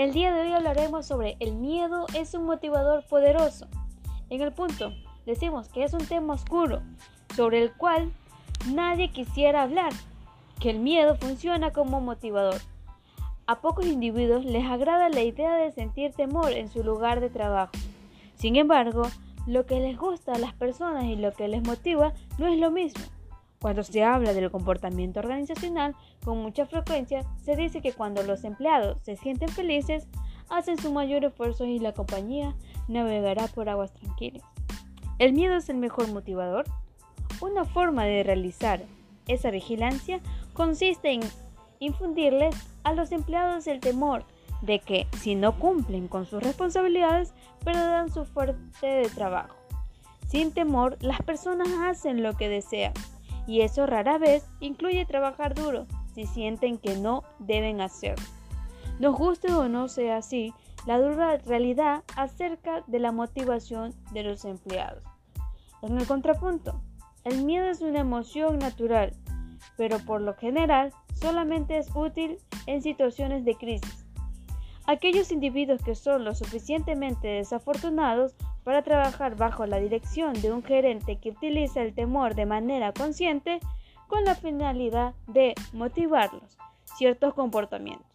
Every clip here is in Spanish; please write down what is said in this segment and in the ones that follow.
El día de hoy hablaremos sobre el miedo es un motivador poderoso. En el punto, decimos que es un tema oscuro sobre el cual nadie quisiera hablar, que el miedo funciona como motivador. A pocos individuos les agrada la idea de sentir temor en su lugar de trabajo. Sin embargo, lo que les gusta a las personas y lo que les motiva no es lo mismo. Cuando se habla del comportamiento organizacional, con mucha frecuencia se dice que cuando los empleados se sienten felices, hacen su mayor esfuerzo y la compañía navegará por aguas tranquilas. ¿El miedo es el mejor motivador? Una forma de realizar esa vigilancia consiste en infundirles a los empleados el temor de que si no cumplen con sus responsabilidades perderán su fuerte de trabajo. Sin temor, las personas hacen lo que desean y eso rara vez incluye trabajar duro si sienten que no deben hacerlo. Nos guste o no sea así, la dura realidad acerca de la motivación de los empleados. En el contrapunto, el miedo es una emoción natural, pero por lo general solamente es útil en situaciones de crisis. Aquellos individuos que son lo suficientemente desafortunados para trabajar bajo la dirección de un gerente que utiliza el temor de manera consciente con la finalidad de motivarlos ciertos comportamientos.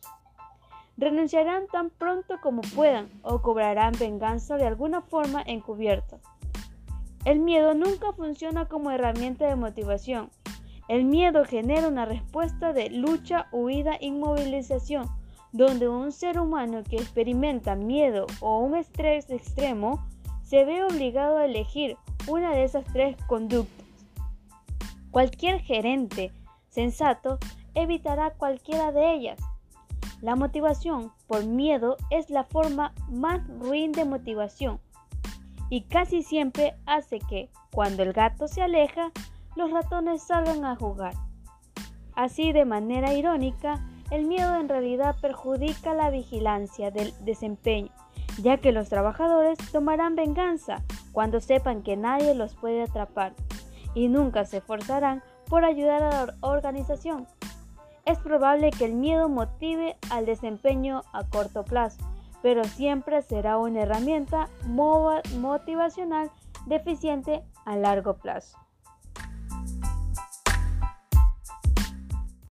Renunciarán tan pronto como puedan o cobrarán venganza de alguna forma encubierta. El miedo nunca funciona como herramienta de motivación. El miedo genera una respuesta de lucha, huida, inmovilización, donde un ser humano que experimenta miedo o un estrés extremo se ve obligado a elegir una de esas tres conductas. Cualquier gerente sensato evitará cualquiera de ellas. La motivación por miedo es la forma más ruin de motivación y casi siempre hace que, cuando el gato se aleja, los ratones salgan a jugar. Así, de manera irónica, el miedo en realidad perjudica la vigilancia del desempeño ya que los trabajadores tomarán venganza cuando sepan que nadie los puede atrapar y nunca se esforzarán por ayudar a la organización. Es probable que el miedo motive al desempeño a corto plazo, pero siempre será una herramienta motivacional deficiente a largo plazo.